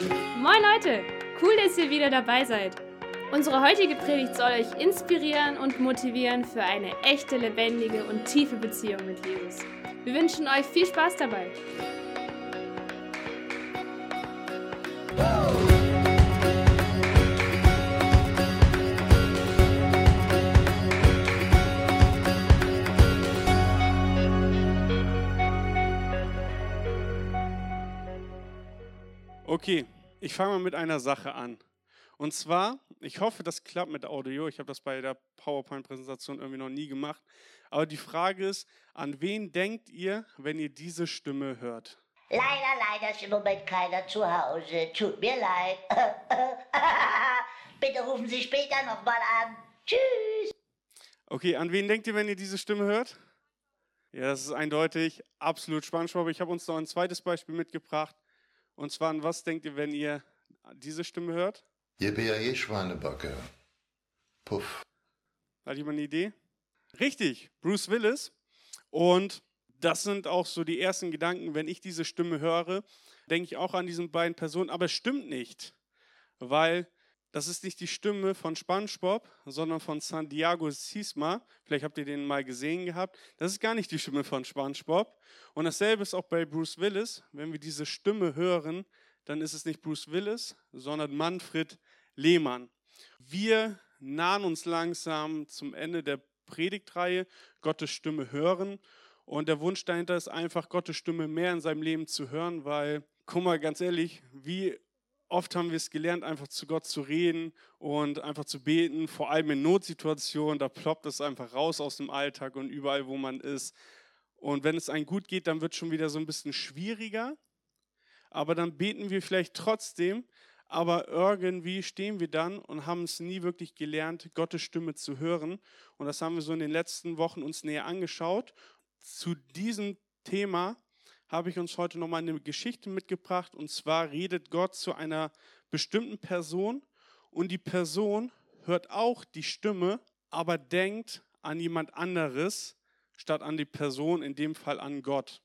Moin Leute, cool, dass ihr wieder dabei seid. Unsere heutige Predigt soll euch inspirieren und motivieren für eine echte, lebendige und tiefe Beziehung mit Jesus. Wir wünschen euch viel Spaß dabei. Okay, ich fange mal mit einer Sache an. Und zwar, ich hoffe, das klappt mit Audio. Ich habe das bei der PowerPoint-Präsentation irgendwie noch nie gemacht. Aber die Frage ist, an wen denkt ihr, wenn ihr diese Stimme hört? Leider, leider ist im Moment keiner zu Hause. Tut mir leid. Bitte rufen Sie später nochmal an. Tschüss. Okay, an wen denkt ihr, wenn ihr diese Stimme hört? Ja, das ist eindeutig absolut SpongeBob. Ich habe uns noch ein zweites Beispiel mitgebracht. Und zwar, an was denkt ihr, wenn ihr diese Stimme hört? Yippie Schweinebacke. Puff. Hat jemand eine Idee? Richtig, Bruce Willis. Und das sind auch so die ersten Gedanken, wenn ich diese Stimme höre, denke ich auch an diesen beiden Personen. Aber es stimmt nicht, weil das ist nicht die Stimme von SpongeBob, sondern von Santiago Sisma. Vielleicht habt ihr den mal gesehen gehabt. Das ist gar nicht die Stimme von SpongeBob. Und dasselbe ist auch bei Bruce Willis. Wenn wir diese Stimme hören, dann ist es nicht Bruce Willis, sondern Manfred Lehmann. Wir nahen uns langsam zum Ende der Predigtreihe, Gottes Stimme hören. Und der Wunsch dahinter ist einfach, Gottes Stimme mehr in seinem Leben zu hören, weil, guck mal, ganz ehrlich, wie oft haben wir es gelernt, einfach zu Gott zu reden und einfach zu beten, vor allem in Notsituationen, da ploppt es einfach raus aus dem Alltag und überall, wo man ist. Und wenn es einem gut geht, dann wird es schon wieder so ein bisschen schwieriger. Aber dann beten wir vielleicht trotzdem, aber irgendwie stehen wir dann und haben es nie wirklich gelernt, Gottes Stimme zu hören. Und das haben wir so in den letzten Wochen uns näher angeschaut. Zu diesem Thema habe ich uns heute nochmal eine Geschichte mitgebracht. Und zwar redet Gott zu einer bestimmten Person und die Person hört auch die Stimme, aber denkt an jemand anderes statt an die Person, in dem Fall an Gott.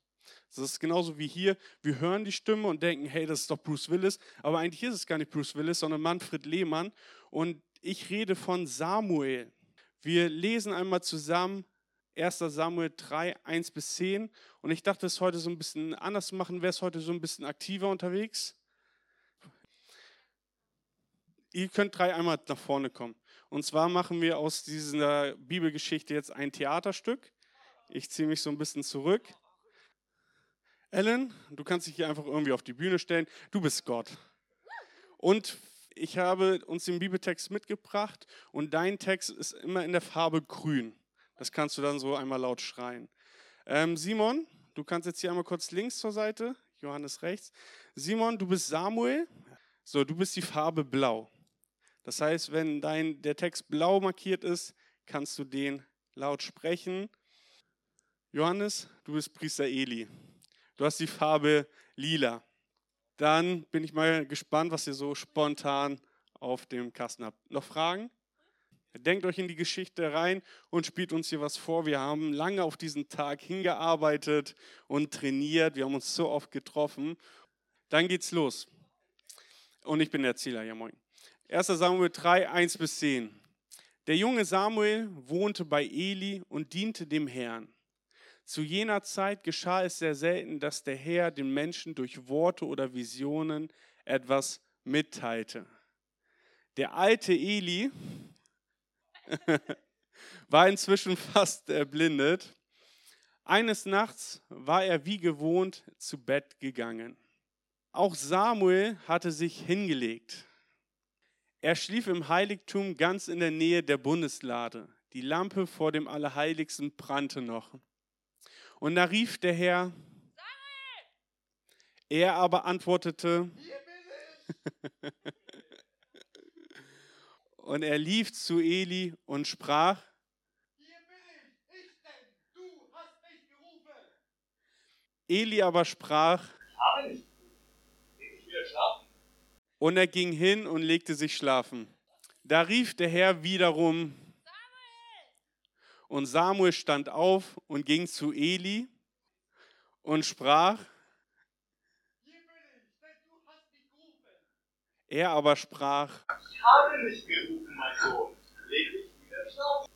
Das ist genauso wie hier. Wir hören die Stimme und denken, hey, das ist doch Bruce Willis. Aber eigentlich ist es gar nicht Bruce Willis, sondern Manfred Lehmann. Und ich rede von Samuel. Wir lesen einmal zusammen 1. Samuel 3, 1 bis 10. Und ich dachte, es heute so ein bisschen anders zu machen. Wäre es heute so ein bisschen aktiver unterwegs? Ihr könnt drei einmal nach vorne kommen. Und zwar machen wir aus dieser Bibelgeschichte jetzt ein Theaterstück. Ich ziehe mich so ein bisschen zurück. Ellen, du kannst dich hier einfach irgendwie auf die Bühne stellen. Du bist Gott. Und ich habe uns den Bibeltext mitgebracht und dein Text ist immer in der Farbe grün. Das kannst du dann so einmal laut schreien. Ähm, Simon, du kannst jetzt hier einmal kurz links zur Seite, Johannes rechts. Simon, du bist Samuel. So, du bist die Farbe blau. Das heißt, wenn dein, der Text blau markiert ist, kannst du den laut sprechen. Johannes, du bist Priester Eli. Du hast die Farbe lila. Dann bin ich mal gespannt, was ihr so spontan auf dem Kasten habt. Noch Fragen? Denkt euch in die Geschichte rein und spielt uns hier was vor. Wir haben lange auf diesen Tag hingearbeitet und trainiert. Wir haben uns so oft getroffen. Dann geht's los. Und ich bin der Erzähler, ja moin. 1. Samuel 3, 1 bis 10. Der junge Samuel wohnte bei Eli und diente dem Herrn. Zu jener Zeit geschah es sehr selten, dass der Herr den Menschen durch Worte oder Visionen etwas mitteilte. Der alte Eli war inzwischen fast erblindet. Eines Nachts war er wie gewohnt zu Bett gegangen. Auch Samuel hatte sich hingelegt. Er schlief im Heiligtum ganz in der Nähe der Bundeslade. Die Lampe vor dem Allerheiligsten brannte noch. Und da rief der Herr, er aber antwortete, Und er lief zu Eli und sprach, Hier bin ich, ich denn, du hast mich gerufen. Eli aber sprach, und er ging hin und legte sich schlafen. Da rief der Herr wiederum, und Samuel stand auf und ging zu Eli und sprach, Hier bin ich, denn du hast mich gerufen. Er aber sprach, Ich habe nicht gerufen, mein Sohn. Leg dich wieder schlafen.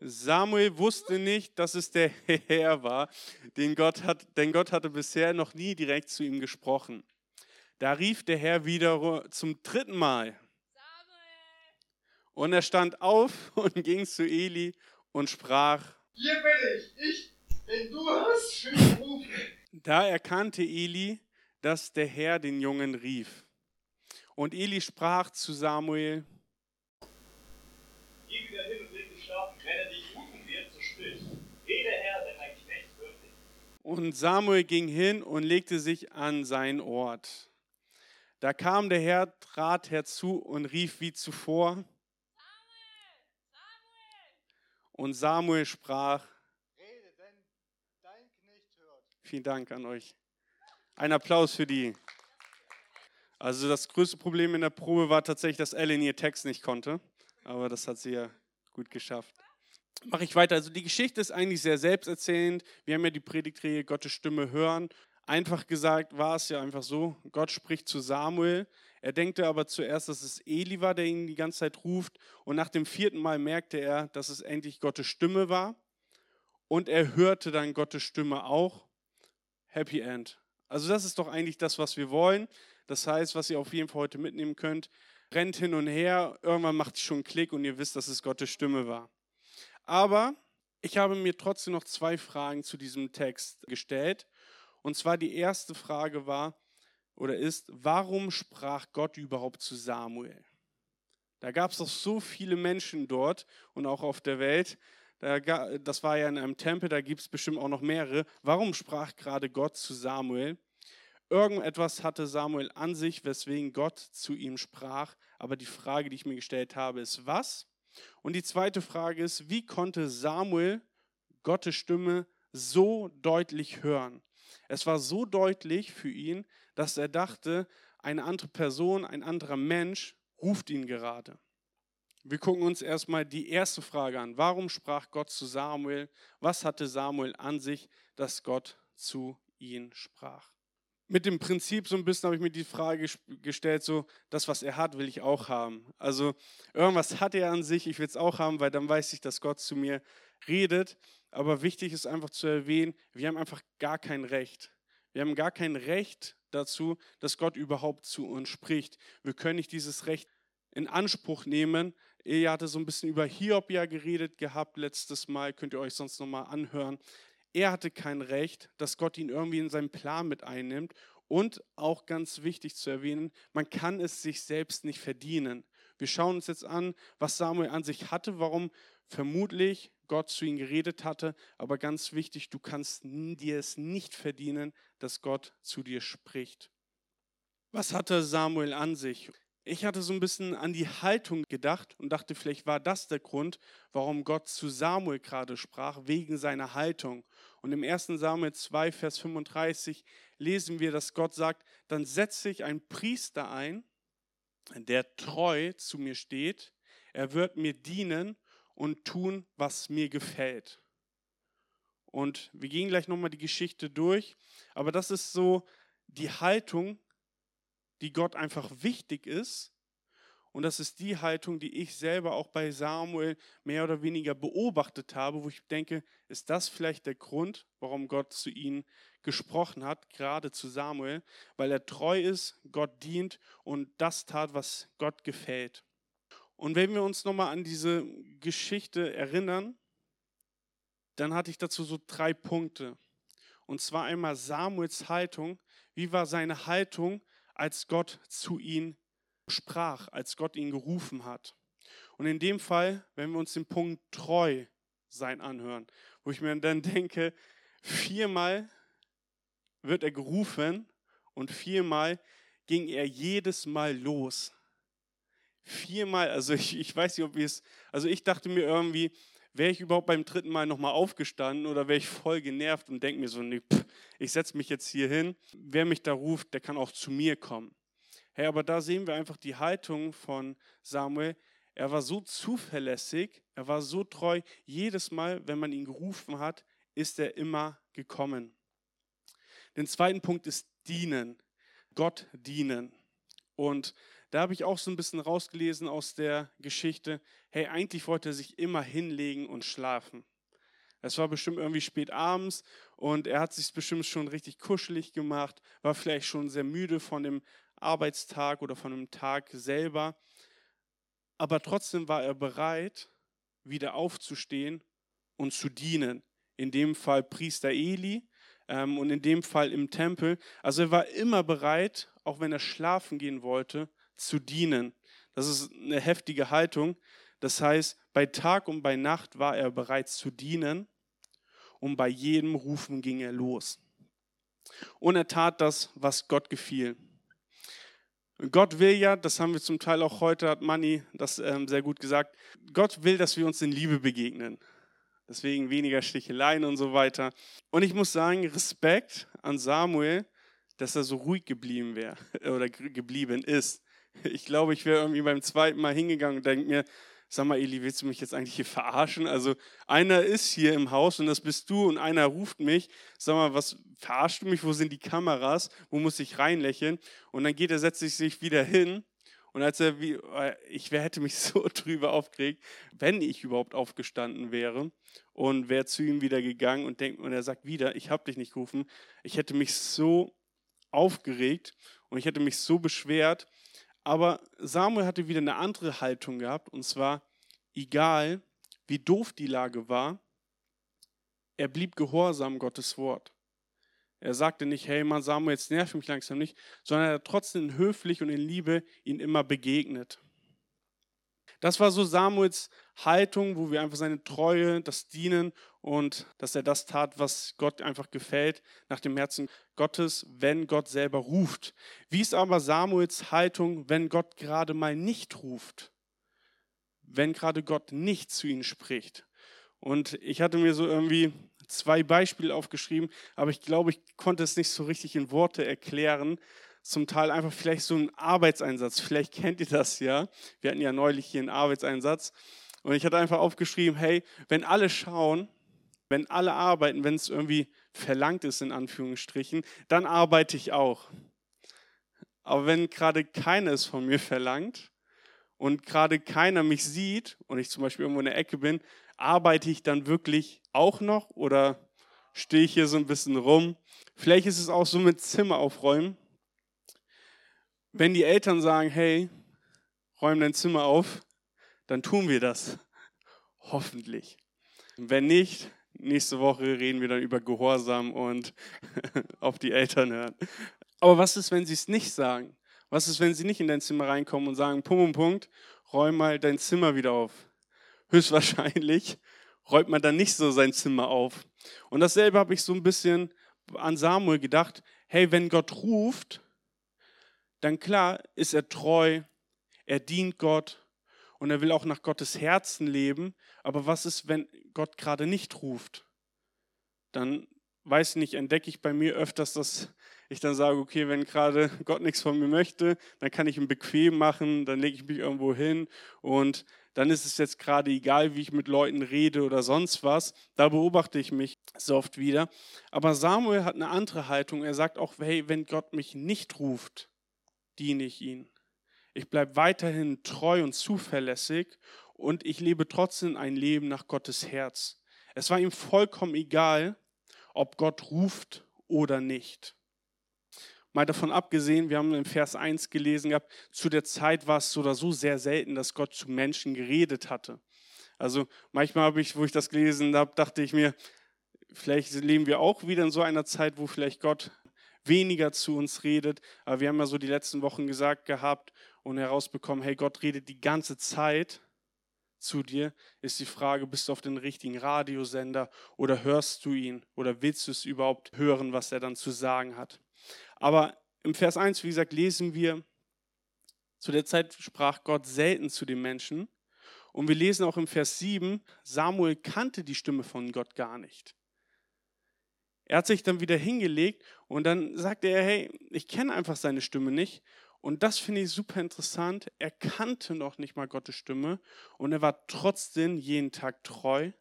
Samuel wusste nicht, dass es der Herr war, den Gott hat, denn Gott hatte bisher noch nie direkt zu ihm gesprochen. Da rief der Herr wieder zum dritten Mal. Und er stand auf und ging zu Eli und sprach. Hier bin ich. Ich, denn du hast mich gerufen. Da erkannte Eli, dass der Herr den Jungen rief. Und Eli sprach zu Samuel, Geh wieder hin und leg dich schlafen. Wenn er dich rufen wird, so sprich. Rede Herr, denn mein Knecht dich. Und Samuel ging hin und legte sich an seinen Ort. Da kam der Herr, trat herzu und rief wie zuvor. Und Samuel sprach, Rede, denn dein Knecht hört. vielen Dank an euch. Ein Applaus für die. Also das größte Problem in der Probe war tatsächlich, dass Ellen ihr Text nicht konnte. Aber das hat sie ja gut geschafft. Mache ich weiter. Also die Geschichte ist eigentlich sehr selbsterzählend. Wir haben ja die Predigtreihe Gottes Stimme hören. Einfach gesagt war es ja einfach so, Gott spricht zu Samuel. Er denkte aber zuerst, dass es Eli war, der ihn die ganze Zeit ruft. Und nach dem vierten Mal merkte er, dass es endlich Gottes Stimme war. Und er hörte dann Gottes Stimme auch. Happy End. Also das ist doch eigentlich das, was wir wollen. Das heißt, was ihr auf jeden Fall heute mitnehmen könnt, rennt hin und her, irgendwann macht es schon einen Klick und ihr wisst, dass es Gottes Stimme war. Aber ich habe mir trotzdem noch zwei Fragen zu diesem Text gestellt. Und zwar die erste Frage war oder ist, warum sprach Gott überhaupt zu Samuel? Da gab es doch so viele Menschen dort und auch auf der Welt. Das war ja in einem Tempel, da gibt es bestimmt auch noch mehrere. Warum sprach gerade Gott zu Samuel? Irgendetwas hatte Samuel an sich, weswegen Gott zu ihm sprach. Aber die Frage, die ich mir gestellt habe, ist was? Und die zweite Frage ist, wie konnte Samuel Gottes Stimme so deutlich hören? Es war so deutlich für ihn, dass er dachte, eine andere Person, ein anderer Mensch ruft ihn gerade. Wir gucken uns erstmal die erste Frage an. Warum sprach Gott zu Samuel? Was hatte Samuel an sich, dass Gott zu ihm sprach? Mit dem Prinzip so ein bisschen habe ich mir die Frage ges- gestellt, so, das, was er hat, will ich auch haben. Also irgendwas hat er an sich, ich will es auch haben, weil dann weiß ich, dass Gott zu mir redet. Aber wichtig ist einfach zu erwähnen, wir haben einfach gar kein Recht. Wir haben gar kein Recht dazu, dass Gott überhaupt zu uns spricht. Wir können nicht dieses Recht in Anspruch nehmen. Ihr hatte so ein bisschen über Hiob ja geredet gehabt letztes Mal, könnt ihr euch sonst nochmal anhören. Er hatte kein Recht, dass Gott ihn irgendwie in seinen Plan mit einnimmt. Und auch ganz wichtig zu erwähnen, man kann es sich selbst nicht verdienen. Wir schauen uns jetzt an, was Samuel an sich hatte, warum vermutlich Gott zu ihm geredet hatte. Aber ganz wichtig, du kannst dir es nicht verdienen, dass Gott zu dir spricht. Was hatte Samuel an sich? Ich hatte so ein bisschen an die Haltung gedacht und dachte, vielleicht war das der Grund, warum Gott zu Samuel gerade sprach, wegen seiner Haltung. Und im 1. Samuel 2, Vers 35 lesen wir, dass Gott sagt, dann setze ich einen Priester ein, der treu zu mir steht. Er wird mir dienen und tun, was mir gefällt. Und wir gehen gleich nochmal die Geschichte durch. Aber das ist so die Haltung, die Gott einfach wichtig ist. Und das ist die Haltung, die ich selber auch bei Samuel mehr oder weniger beobachtet habe, wo ich denke, ist das vielleicht der Grund, warum Gott zu ihnen gesprochen hat, gerade zu Samuel, weil er treu ist, Gott dient und das tat, was Gott gefällt. Und wenn wir uns nochmal an diese Geschichte erinnern, dann hatte ich dazu so drei Punkte. Und zwar einmal Samuels Haltung. Wie war seine Haltung, als Gott zu ihm sprach, als Gott ihn gerufen hat? Und in dem Fall, wenn wir uns den Punkt treu sein anhören, wo ich mir dann denke, viermal wird er gerufen und viermal ging er jedes Mal los. Viermal, also ich, ich weiß nicht, ob wir es, also ich dachte mir irgendwie, wäre ich überhaupt beim dritten Mal nochmal aufgestanden oder wäre ich voll genervt und denke mir so, nee, pff, ich setze mich jetzt hier hin. Wer mich da ruft, der kann auch zu mir kommen. Hey, aber da sehen wir einfach die Haltung von Samuel. Er war so zuverlässig, er war so treu. Jedes Mal, wenn man ihn gerufen hat, ist er immer gekommen. Den zweiten Punkt ist dienen. Gott dienen. Und da habe ich auch so ein bisschen rausgelesen aus der Geschichte, hey, eigentlich wollte er sich immer hinlegen und schlafen. Es war bestimmt irgendwie spät abends und er hat sich bestimmt schon richtig kuschelig gemacht, war vielleicht schon sehr müde von dem Arbeitstag oder von dem Tag selber. Aber trotzdem war er bereit, wieder aufzustehen und zu dienen. In dem Fall Priester Eli ähm, und in dem Fall im Tempel. Also er war immer bereit, auch wenn er schlafen gehen wollte, zu dienen. Das ist eine heftige Haltung. Das heißt, bei Tag und bei Nacht war er bereit zu dienen und bei jedem Rufen ging er los. Und er tat das, was Gott gefiel. Gott will ja, das haben wir zum Teil auch heute, hat Manni das ähm, sehr gut gesagt, Gott will, dass wir uns in Liebe begegnen. Deswegen weniger Sticheleien und so weiter. Und ich muss sagen, Respekt an Samuel, dass er so ruhig geblieben wäre oder geblieben ist. Ich glaube, ich wäre irgendwie beim zweiten Mal hingegangen und denke mir, sag mal, Eli, willst du mich jetzt eigentlich hier verarschen? Also einer ist hier im Haus und das bist du und einer ruft mich. Sag mal, was verarscht du mich? Wo sind die Kameras? Wo muss ich reinlächeln? Und dann geht er, setzt sich wieder hin und als er, wie, ich hätte mich so drüber aufgeregt, wenn ich überhaupt aufgestanden wäre und wäre zu ihm wieder gegangen und denkt, und er sagt wieder, ich habe dich nicht gerufen. Ich hätte mich so aufgeregt und ich hätte mich so beschwert. Aber Samuel hatte wieder eine andere Haltung gehabt und zwar, egal wie doof die Lage war, er blieb gehorsam Gottes Wort. Er sagte nicht, hey Mann, Samuel, jetzt nerv mich langsam nicht, sondern er hat trotzdem höflich und in Liebe ihn immer begegnet. Das war so Samuels Haltung, wo wir einfach seine Treue, das Dienen und dass er das tat, was Gott einfach gefällt, nach dem Herzen Gottes, wenn Gott selber ruft. Wie ist aber Samuels Haltung, wenn Gott gerade mal nicht ruft? Wenn gerade Gott nicht zu ihm spricht? Und ich hatte mir so irgendwie zwei Beispiele aufgeschrieben, aber ich glaube, ich konnte es nicht so richtig in Worte erklären. Zum Teil einfach vielleicht so ein Arbeitseinsatz. Vielleicht kennt ihr das ja. Wir hatten ja neulich hier einen Arbeitseinsatz. Und ich hatte einfach aufgeschrieben, hey, wenn alle schauen, wenn alle arbeiten, wenn es irgendwie verlangt ist, in Anführungsstrichen, dann arbeite ich auch. Aber wenn gerade keiner es von mir verlangt und gerade keiner mich sieht und ich zum Beispiel irgendwo in der Ecke bin, arbeite ich dann wirklich auch noch oder stehe ich hier so ein bisschen rum? Vielleicht ist es auch so mit Zimmer aufräumen. Wenn die Eltern sagen, hey, räum dein Zimmer auf, dann tun wir das. Hoffentlich. Wenn nicht, nächste Woche reden wir dann über Gehorsam und auf die Eltern hören. Aber was ist, wenn sie es nicht sagen? Was ist, wenn sie nicht in dein Zimmer reinkommen und sagen, Punkt, Punkt, Punkt, räum mal dein Zimmer wieder auf? höchstwahrscheinlich räumt man dann nicht so sein Zimmer auf. Und dasselbe habe ich so ein bisschen an Samuel gedacht. Hey, wenn Gott ruft, dann klar ist er treu, er dient Gott und er will auch nach Gottes Herzen leben. Aber was ist, wenn Gott gerade nicht ruft? Dann weiß ich nicht, entdecke ich bei mir öfters, dass ich dann sage, okay, wenn gerade Gott nichts von mir möchte, dann kann ich ihn bequem machen, dann lege ich mich irgendwo hin und dann ist es jetzt gerade egal, wie ich mit Leuten rede oder sonst was. Da beobachte ich mich so oft wieder. Aber Samuel hat eine andere Haltung. Er sagt auch, hey, wenn Gott mich nicht ruft, diene ich ihn. Ich bleibe weiterhin treu und zuverlässig und ich lebe trotzdem ein Leben nach Gottes Herz. Es war ihm vollkommen egal, ob Gott ruft oder nicht. Mal davon abgesehen, wir haben im Vers 1 gelesen gehabt, zu der Zeit war es so oder so sehr selten, dass Gott zu Menschen geredet hatte. Also manchmal habe ich, wo ich das gelesen habe, dachte ich mir, vielleicht leben wir auch wieder in so einer Zeit, wo vielleicht Gott weniger zu uns redet. Aber wir haben ja so die letzten Wochen gesagt gehabt und herausbekommen, hey, Gott redet die ganze Zeit zu dir. Ist die Frage, bist du auf den richtigen Radiosender oder hörst du ihn oder willst du es überhaupt hören, was er dann zu sagen hat? Aber im Vers 1, wie gesagt, lesen wir, zu der Zeit sprach Gott selten zu den Menschen. Und wir lesen auch im Vers 7, Samuel kannte die Stimme von Gott gar nicht. Er hat sich dann wieder hingelegt und dann sagte er, hey, ich kenne einfach seine Stimme nicht. Und das finde ich super interessant. Er kannte noch nicht mal Gottes Stimme und er war trotzdem jeden Tag treu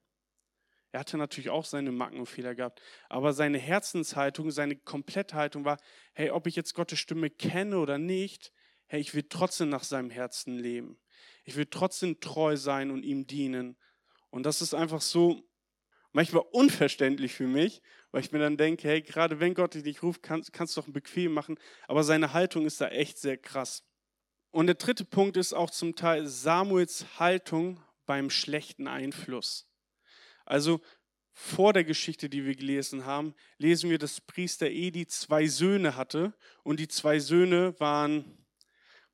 er hatte natürlich auch seine Macken und Fehler gehabt, aber seine Herzenshaltung, seine Kompletthaltung war, hey, ob ich jetzt Gottes Stimme kenne oder nicht, hey, ich will trotzdem nach seinem Herzen leben. Ich will trotzdem treu sein und ihm dienen. Und das ist einfach so manchmal unverständlich für mich, weil ich mir dann denke, hey, gerade wenn Gott dich ruft, kannst, kannst du doch bequem machen. Aber seine Haltung ist da echt sehr krass. Und der dritte Punkt ist auch zum Teil Samuels Haltung beim schlechten Einfluss. Also vor der Geschichte, die wir gelesen haben, lesen wir, dass Priester Eli zwei Söhne hatte und die zwei Söhne waren,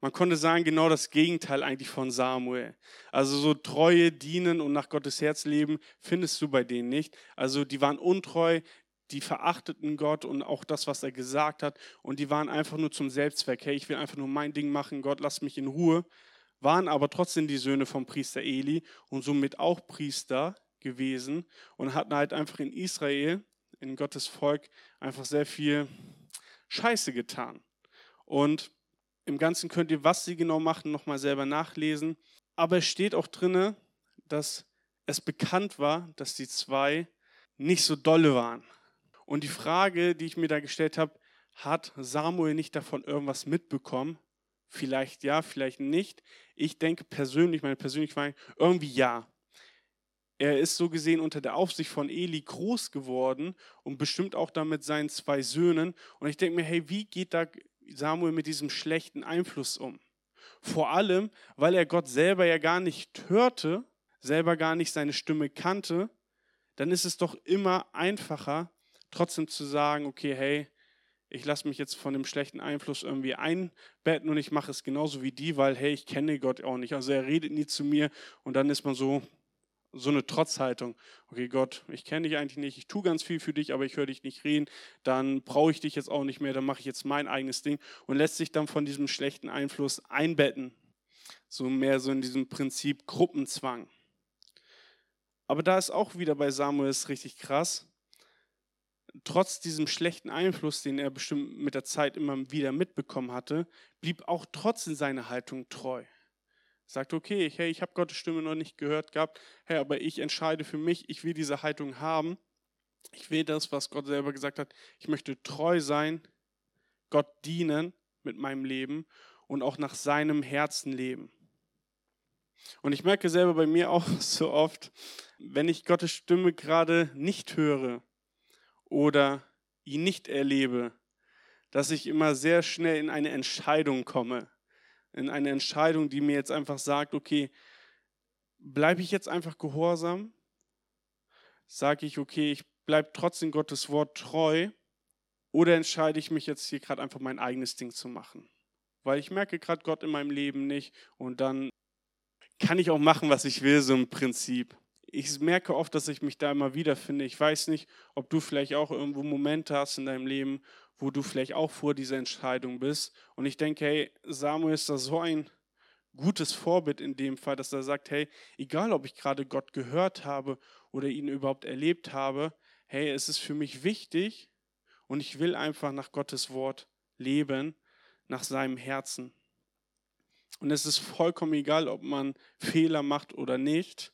man konnte sagen, genau das Gegenteil eigentlich von Samuel. Also so treue Dienen und nach Gottes Herz leben findest du bei denen nicht. Also die waren untreu, die verachteten Gott und auch das, was er gesagt hat und die waren einfach nur zum Selbstzweck. Hey, ich will einfach nur mein Ding machen, Gott, lass mich in Ruhe. Waren aber trotzdem die Söhne vom Priester Eli und somit auch Priester gewesen und hatten halt einfach in Israel, in Gottes Volk, einfach sehr viel Scheiße getan. Und im Ganzen könnt ihr, was sie genau machen, nochmal selber nachlesen. Aber es steht auch drinne, dass es bekannt war, dass die zwei nicht so dolle waren. Und die Frage, die ich mir da gestellt habe, hat Samuel nicht davon irgendwas mitbekommen? Vielleicht ja, vielleicht nicht. Ich denke persönlich, meine persönliche Meinung, irgendwie ja. Er ist so gesehen unter der Aufsicht von Eli groß geworden und bestimmt auch damit seinen zwei Söhnen. Und ich denke mir, hey, wie geht da Samuel mit diesem schlechten Einfluss um? Vor allem, weil er Gott selber ja gar nicht hörte, selber gar nicht seine Stimme kannte, dann ist es doch immer einfacher, trotzdem zu sagen, okay, hey, ich lasse mich jetzt von dem schlechten Einfluss irgendwie einbetten und ich mache es genauso wie die, weil, hey, ich kenne Gott auch nicht. Also er redet nie zu mir und dann ist man so, so eine Trotzhaltung. Okay, Gott, ich kenne dich eigentlich nicht, ich tue ganz viel für dich, aber ich höre dich nicht reden, dann brauche ich dich jetzt auch nicht mehr, dann mache ich jetzt mein eigenes Ding und lässt sich dann von diesem schlechten Einfluss einbetten. So mehr so in diesem Prinzip Gruppenzwang. Aber da ist auch wieder bei Samuel richtig krass. Trotz diesem schlechten Einfluss, den er bestimmt mit der Zeit immer wieder mitbekommen hatte, blieb auch trotzdem seine Haltung treu. Sagt, okay, hey, ich habe Gottes Stimme noch nicht gehört gehabt, hey, aber ich entscheide für mich, ich will diese Haltung haben. Ich will das, was Gott selber gesagt hat. Ich möchte treu sein, Gott dienen mit meinem Leben und auch nach seinem Herzen leben. Und ich merke selber bei mir auch so oft, wenn ich Gottes Stimme gerade nicht höre oder ihn nicht erlebe, dass ich immer sehr schnell in eine Entscheidung komme in eine Entscheidung, die mir jetzt einfach sagt, okay, bleibe ich jetzt einfach gehorsam? Sage ich, okay, ich bleibe trotzdem Gottes Wort treu? Oder entscheide ich mich jetzt hier gerade einfach mein eigenes Ding zu machen? Weil ich merke gerade Gott in meinem Leben nicht und dann kann ich auch machen, was ich will, so im Prinzip. Ich merke oft, dass ich mich da immer wiederfinde. Ich weiß nicht, ob du vielleicht auch irgendwo Momente hast in deinem Leben, wo du vielleicht auch vor dieser Entscheidung bist. Und ich denke, hey, Samuel ist da so ein gutes Vorbild in dem Fall, dass er sagt, hey, egal ob ich gerade Gott gehört habe oder ihn überhaupt erlebt habe, hey, es ist für mich wichtig und ich will einfach nach Gottes Wort leben, nach seinem Herzen. Und es ist vollkommen egal, ob man Fehler macht oder nicht.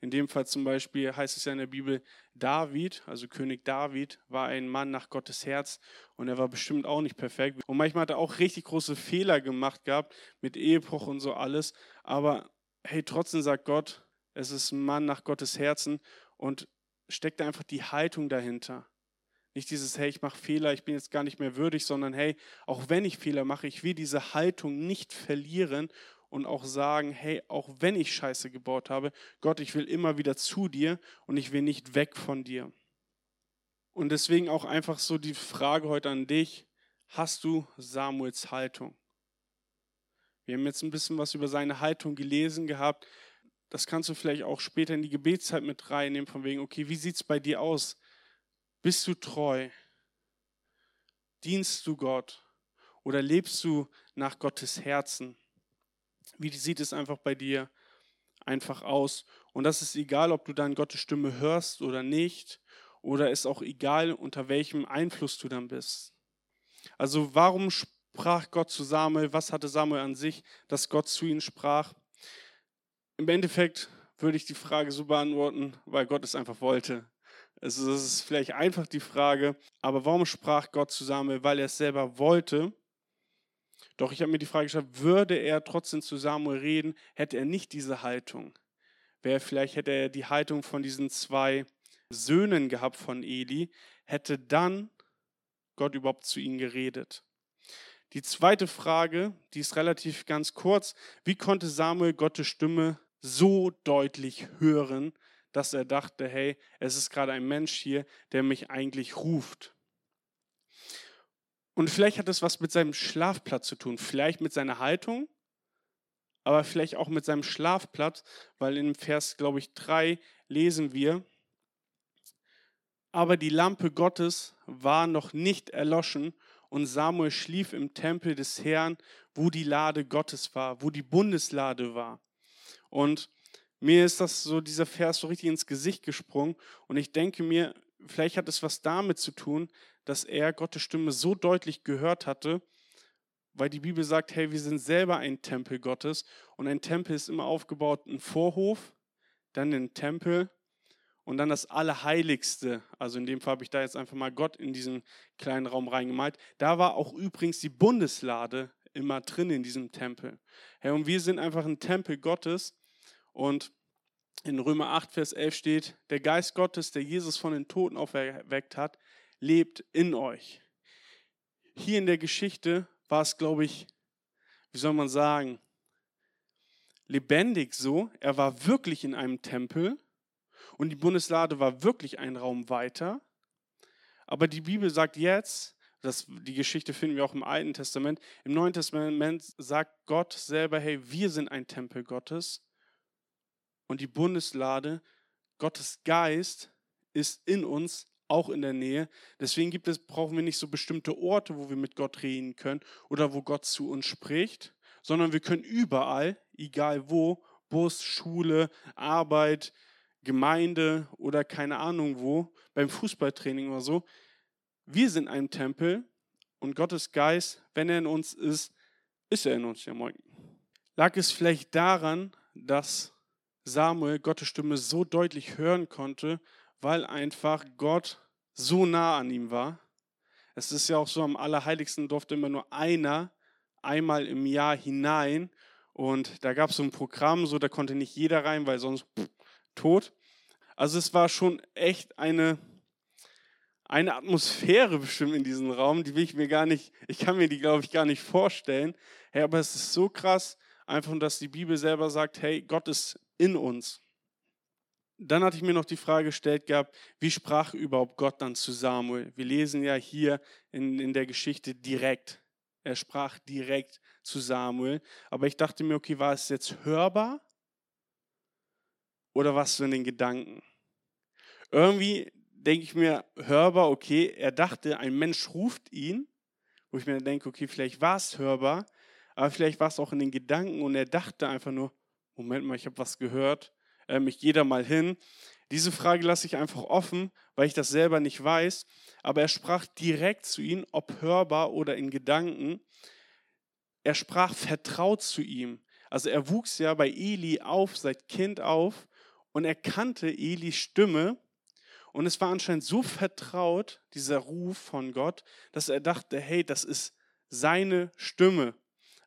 In dem Fall zum Beispiel heißt es ja in der Bibel, David, also König David, war ein Mann nach Gottes Herz und er war bestimmt auch nicht perfekt. Und manchmal hat er auch richtig große Fehler gemacht gehabt mit Ehebruch und so alles. Aber hey, trotzdem sagt Gott, es ist ein Mann nach Gottes Herzen und steckt einfach die Haltung dahinter. Nicht dieses, hey, ich mache Fehler, ich bin jetzt gar nicht mehr würdig, sondern hey, auch wenn ich Fehler mache, ich will diese Haltung nicht verlieren und auch sagen, hey, auch wenn ich Scheiße gebaut habe, Gott, ich will immer wieder zu dir und ich will nicht weg von dir. Und deswegen auch einfach so die Frage heute an dich, hast du Samuels Haltung? Wir haben jetzt ein bisschen was über seine Haltung gelesen gehabt. Das kannst du vielleicht auch später in die Gebetszeit mit reinnehmen, von wegen, okay, wie sieht es bei dir aus? Bist du treu? Dienst du Gott? Oder lebst du nach Gottes Herzen? Wie sieht es einfach bei dir einfach aus? Und das ist egal, ob du dann Gottes Stimme hörst oder nicht, oder ist auch egal, unter welchem Einfluss du dann bist. Also warum sprach Gott zu Samuel? Was hatte Samuel an sich, dass Gott zu ihm sprach? Im Endeffekt würde ich die Frage so beantworten, weil Gott es einfach wollte. Also das ist vielleicht einfach die Frage, aber warum sprach Gott zu Samuel? Weil er es selber wollte Doch ich habe mir die Frage gestellt, würde er trotzdem zu Samuel reden, hätte er nicht diese Haltung? Wäre vielleicht hätte er die Haltung von diesen zwei Söhnen gehabt von Eli, hätte dann Gott überhaupt zu ihnen geredet? Die zweite Frage, die ist relativ ganz kurz. Wie konnte Samuel Gottes Stimme so deutlich hören, dass er dachte, hey, es ist gerade ein Mensch hier, der mich eigentlich ruft? Und vielleicht hat es was mit seinem Schlafplatz zu tun, vielleicht mit seiner Haltung, aber vielleicht auch mit seinem Schlafplatz, weil in Vers, glaube ich, 3 lesen wir, aber die Lampe Gottes war noch nicht erloschen und Samuel schlief im Tempel des Herrn, wo die Lade Gottes war, wo die Bundeslade war. Und mir ist das so, dieser Vers so richtig ins Gesicht gesprungen und ich denke mir, vielleicht hat es was damit zu tun, dass er Gottes Stimme so deutlich gehört hatte, weil die Bibel sagt, hey, wir sind selber ein Tempel Gottes und ein Tempel ist immer aufgebaut, ein Vorhof, dann ein Tempel und dann das Allerheiligste, also in dem Fall habe ich da jetzt einfach mal Gott in diesen kleinen Raum reingemalt. Da war auch übrigens die Bundeslade immer drin in diesem Tempel. Hey, und wir sind einfach ein Tempel Gottes und in Römer 8, Vers 11 steht, der Geist Gottes, der Jesus von den Toten auferweckt hat, lebt in euch. Hier in der Geschichte war es, glaube ich, wie soll man sagen, lebendig so. Er war wirklich in einem Tempel und die Bundeslade war wirklich ein Raum weiter. Aber die Bibel sagt jetzt, das, die Geschichte finden wir auch im Alten Testament, im Neuen Testament sagt Gott selber, hey, wir sind ein Tempel Gottes und die Bundeslade, Gottes Geist ist in uns, auch in der Nähe. Deswegen gibt es, brauchen wir nicht so bestimmte Orte, wo wir mit Gott reden können oder wo Gott zu uns spricht, sondern wir können überall, egal wo, Bus, Schule, Arbeit, Gemeinde oder keine Ahnung wo, beim Fußballtraining oder so. Wir sind ein Tempel und Gottes Geist, wenn er in uns ist, ist er in uns, ja moin. Lag es vielleicht daran, dass Samuel Gottes Stimme so deutlich hören konnte, weil einfach Gott so nah an ihm war? Es ist ja auch so, am Allerheiligsten durfte immer nur einer einmal im Jahr hinein und da gab es so ein Programm, so da konnte nicht jeder rein, weil sonst pff, tot. Also es war schon echt eine, eine Atmosphäre bestimmt in diesem Raum, die will ich mir gar nicht, ich kann mir die, glaube ich, gar nicht vorstellen. Hey, aber es ist so krass, einfach, dass die Bibel selber sagt, hey, Gott ist in uns. Dann hatte ich mir noch die Frage gestellt gehabt, wie sprach überhaupt Gott dann zu Samuel? Wir lesen ja hier in, in der Geschichte direkt. Er sprach direkt zu Samuel. Aber ich dachte mir, okay, war es jetzt hörbar oder was so in den Gedanken? Irgendwie denke ich mir, hörbar, okay, er dachte, ein Mensch ruft ihn, wo ich mir denke, okay, vielleicht war es hörbar, aber vielleicht war es auch in den Gedanken und er dachte einfach nur, Moment mal, ich habe was gehört, ähm, ich gehe da mal hin. Diese Frage lasse ich einfach offen, weil ich das selber nicht weiß, aber er sprach direkt zu ihm, ob hörbar oder in Gedanken. Er sprach vertraut zu ihm. Also er wuchs ja bei Eli auf, seit Kind auf und er kannte Elis Stimme und es war anscheinend so vertraut, dieser Ruf von Gott, dass er dachte, hey, das ist seine Stimme.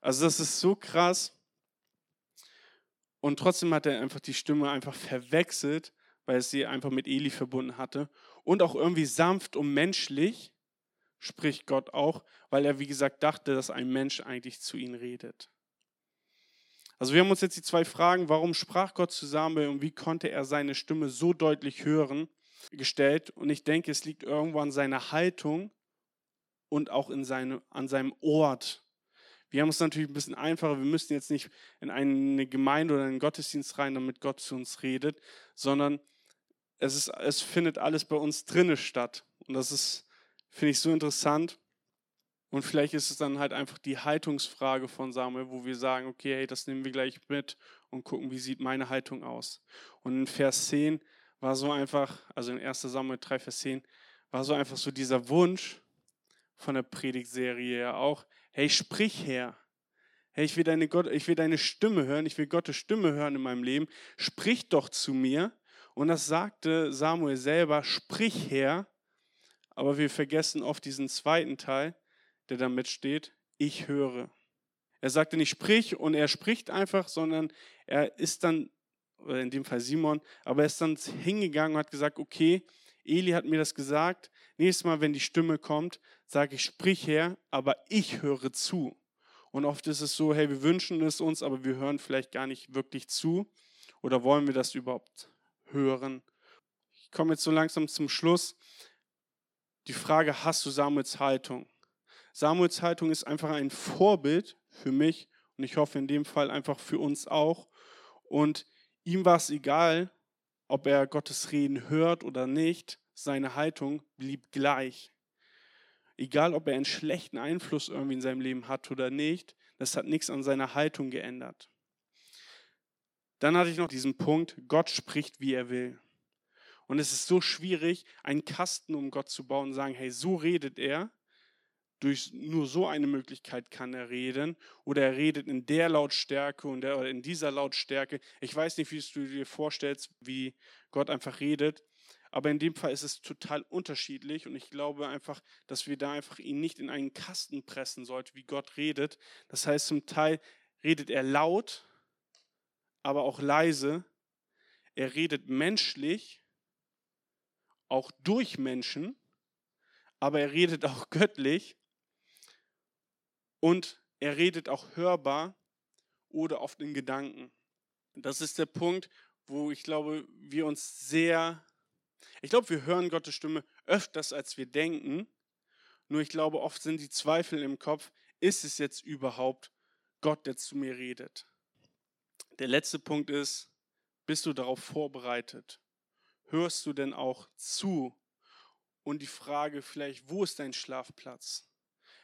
Also das ist so krass. Und trotzdem hat er einfach die Stimme einfach verwechselt, weil es sie einfach mit Eli verbunden hatte. Und auch irgendwie sanft und menschlich spricht Gott auch, weil er, wie gesagt, dachte, dass ein Mensch eigentlich zu ihm redet. Also wir haben uns jetzt die zwei Fragen, warum sprach Gott zu Samuel und wie konnte er seine Stimme so deutlich hören, gestellt. Und ich denke, es liegt irgendwo an seiner Haltung und auch in seine, an seinem Ort, wir haben es natürlich ein bisschen einfacher. Wir müssen jetzt nicht in eine Gemeinde oder einen Gottesdienst rein, damit Gott zu uns redet, sondern es, ist, es findet alles bei uns drinnen statt. Und das ist, finde ich, so interessant. Und vielleicht ist es dann halt einfach die Haltungsfrage von Samuel, wo wir sagen, okay, hey, das nehmen wir gleich mit und gucken, wie sieht meine Haltung aus. Und in Vers 10 war so einfach, also in 1 Samuel 3, Vers 10, war so einfach so dieser Wunsch von der Predigtserie ja auch, hey, sprich her. Hey, ich will, deine Gott, ich will deine Stimme hören, ich will Gottes Stimme hören in meinem Leben. Sprich doch zu mir. Und das sagte Samuel selber, sprich her. Aber wir vergessen oft diesen zweiten Teil, der damit steht, ich höre. Er sagte nicht sprich und er spricht einfach, sondern er ist dann, oder in dem Fall Simon, aber er ist dann hingegangen und hat gesagt, okay, Eli hat mir das gesagt, nächstes Mal, wenn die Stimme kommt, sage ich, sprich her, aber ich höre zu. Und oft ist es so, hey, wir wünschen es uns, aber wir hören vielleicht gar nicht wirklich zu. Oder wollen wir das überhaupt hören? Ich komme jetzt so langsam zum Schluss. Die Frage, hast du Samuels Haltung? Samuels Haltung ist einfach ein Vorbild für mich und ich hoffe in dem Fall einfach für uns auch. Und ihm war es egal, ob er Gottes Reden hört oder nicht, seine Haltung blieb gleich. Egal, ob er einen schlechten Einfluss irgendwie in seinem Leben hat oder nicht, das hat nichts an seiner Haltung geändert. Dann hatte ich noch diesen Punkt, Gott spricht, wie er will. Und es ist so schwierig, einen Kasten um Gott zu bauen und sagen, hey, so redet er. Durch nur so eine Möglichkeit kann er reden. Oder er redet in der Lautstärke und in dieser Lautstärke. Ich weiß nicht, wie du dir vorstellst, wie Gott einfach redet. Aber in dem Fall ist es total unterschiedlich und ich glaube einfach, dass wir da einfach ihn nicht in einen Kasten pressen sollten, wie Gott redet. Das heißt, zum Teil redet er laut, aber auch leise. Er redet menschlich, auch durch Menschen, aber er redet auch göttlich und er redet auch hörbar oder oft in Gedanken. Das ist der Punkt, wo ich glaube, wir uns sehr ich glaube, wir hören Gottes Stimme öfters, als wir denken. Nur ich glaube, oft sind die Zweifel im Kopf, ist es jetzt überhaupt Gott, der zu mir redet? Der letzte Punkt ist, bist du darauf vorbereitet? Hörst du denn auch zu? Und die Frage vielleicht, wo ist dein Schlafplatz?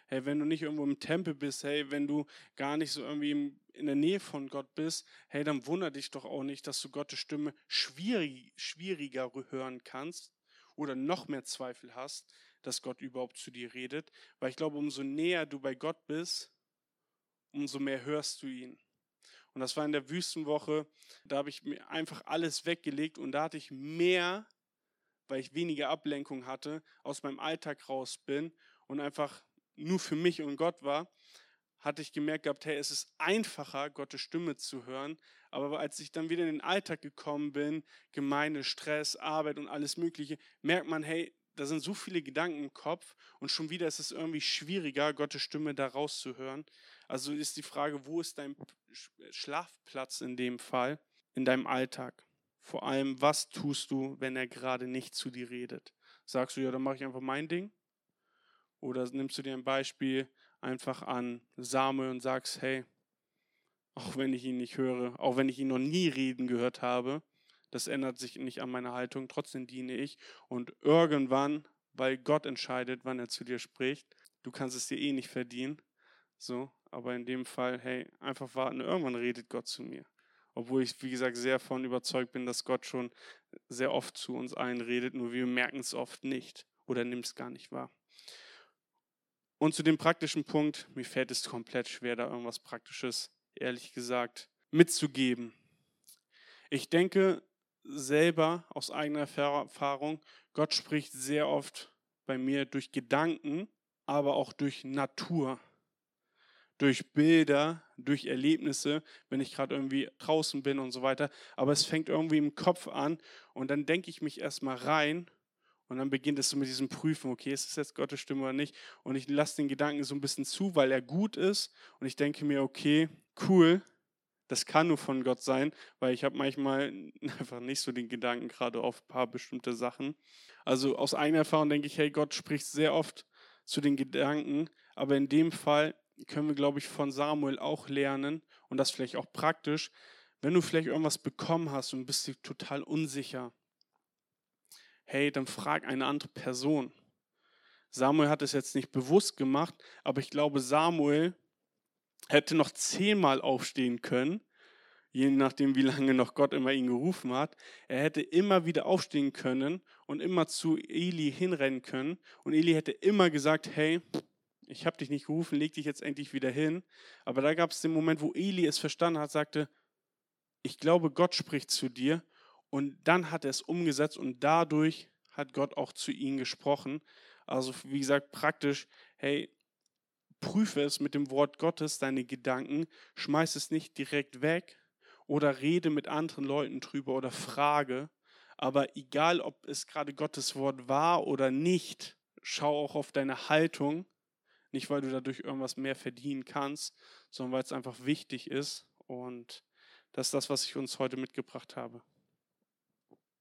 Hey, wenn du nicht irgendwo im Tempel bist, hey, wenn du gar nicht so irgendwie in der Nähe von Gott bist, hey, dann wundere dich doch auch nicht, dass du Gottes Stimme schwierig, schwieriger hören kannst oder noch mehr Zweifel hast, dass Gott überhaupt zu dir redet. Weil ich glaube, umso näher du bei Gott bist, umso mehr hörst du ihn. Und das war in der Wüstenwoche, da habe ich mir einfach alles weggelegt und da hatte ich mehr, weil ich weniger Ablenkung hatte, aus meinem Alltag raus bin und einfach nur für mich und Gott war, hatte ich gemerkt gehabt, hey, es ist einfacher, Gottes Stimme zu hören. Aber als ich dann wieder in den Alltag gekommen bin, Gemeinde, Stress, Arbeit und alles Mögliche, merkt man, hey, da sind so viele Gedanken im Kopf und schon wieder ist es irgendwie schwieriger, Gottes Stimme da rauszuhören. Also ist die Frage, wo ist dein Schlafplatz in dem Fall, in deinem Alltag? Vor allem, was tust du, wenn er gerade nicht zu dir redet? Sagst du, ja, dann mache ich einfach mein Ding? Oder nimmst du dir ein Beispiel einfach an Samuel und sagst, hey, auch wenn ich ihn nicht höre, auch wenn ich ihn noch nie reden gehört habe, das ändert sich nicht an meiner Haltung, trotzdem diene ich. Und irgendwann, weil Gott entscheidet, wann er zu dir spricht, du kannst es dir eh nicht verdienen. So, aber in dem Fall, hey, einfach warten, irgendwann redet Gott zu mir. Obwohl ich, wie gesagt, sehr von überzeugt bin, dass Gott schon sehr oft zu uns allen redet, nur wir merken es oft nicht oder nehmen es gar nicht wahr. Und zu dem praktischen Punkt, mir fällt es komplett schwer, da irgendwas Praktisches, ehrlich gesagt, mitzugeben. Ich denke selber aus eigener Erfahrung, Gott spricht sehr oft bei mir durch Gedanken, aber auch durch Natur, durch Bilder, durch Erlebnisse, wenn ich gerade irgendwie draußen bin und so weiter. Aber es fängt irgendwie im Kopf an und dann denke ich mich erstmal rein und dann beginnt es so mit diesem Prüfen, okay, ist es jetzt Gottes Stimme oder nicht? Und ich lasse den Gedanken so ein bisschen zu, weil er gut ist. Und ich denke mir, okay, cool, das kann nur von Gott sein, weil ich habe manchmal einfach nicht so den Gedanken gerade auf ein paar bestimmte Sachen. Also aus eigener Erfahrung denke ich, hey, Gott spricht sehr oft zu den Gedanken, aber in dem Fall können wir, glaube ich, von Samuel auch lernen und das vielleicht auch praktisch, wenn du vielleicht irgendwas bekommen hast und bist dir total unsicher, hey, dann frag eine andere Person. Samuel hat es jetzt nicht bewusst gemacht, aber ich glaube, Samuel hätte noch zehnmal aufstehen können, je nachdem, wie lange noch Gott immer ihn gerufen hat. Er hätte immer wieder aufstehen können und immer zu Eli hinrennen können. Und Eli hätte immer gesagt, hey, ich habe dich nicht gerufen, leg dich jetzt endlich wieder hin. Aber da gab es den Moment, wo Eli es verstanden hat, sagte, ich glaube, Gott spricht zu dir und dann hat er es umgesetzt und dadurch hat Gott auch zu ihm gesprochen. Also wie gesagt, praktisch, hey, prüfe es mit dem Wort Gottes, deine Gedanken, schmeiß es nicht direkt weg oder rede mit anderen Leuten drüber oder frage. Aber egal, ob es gerade Gottes Wort war oder nicht, schau auch auf deine Haltung. Nicht, weil du dadurch irgendwas mehr verdienen kannst, sondern weil es einfach wichtig ist. Und das ist das, was ich uns heute mitgebracht habe.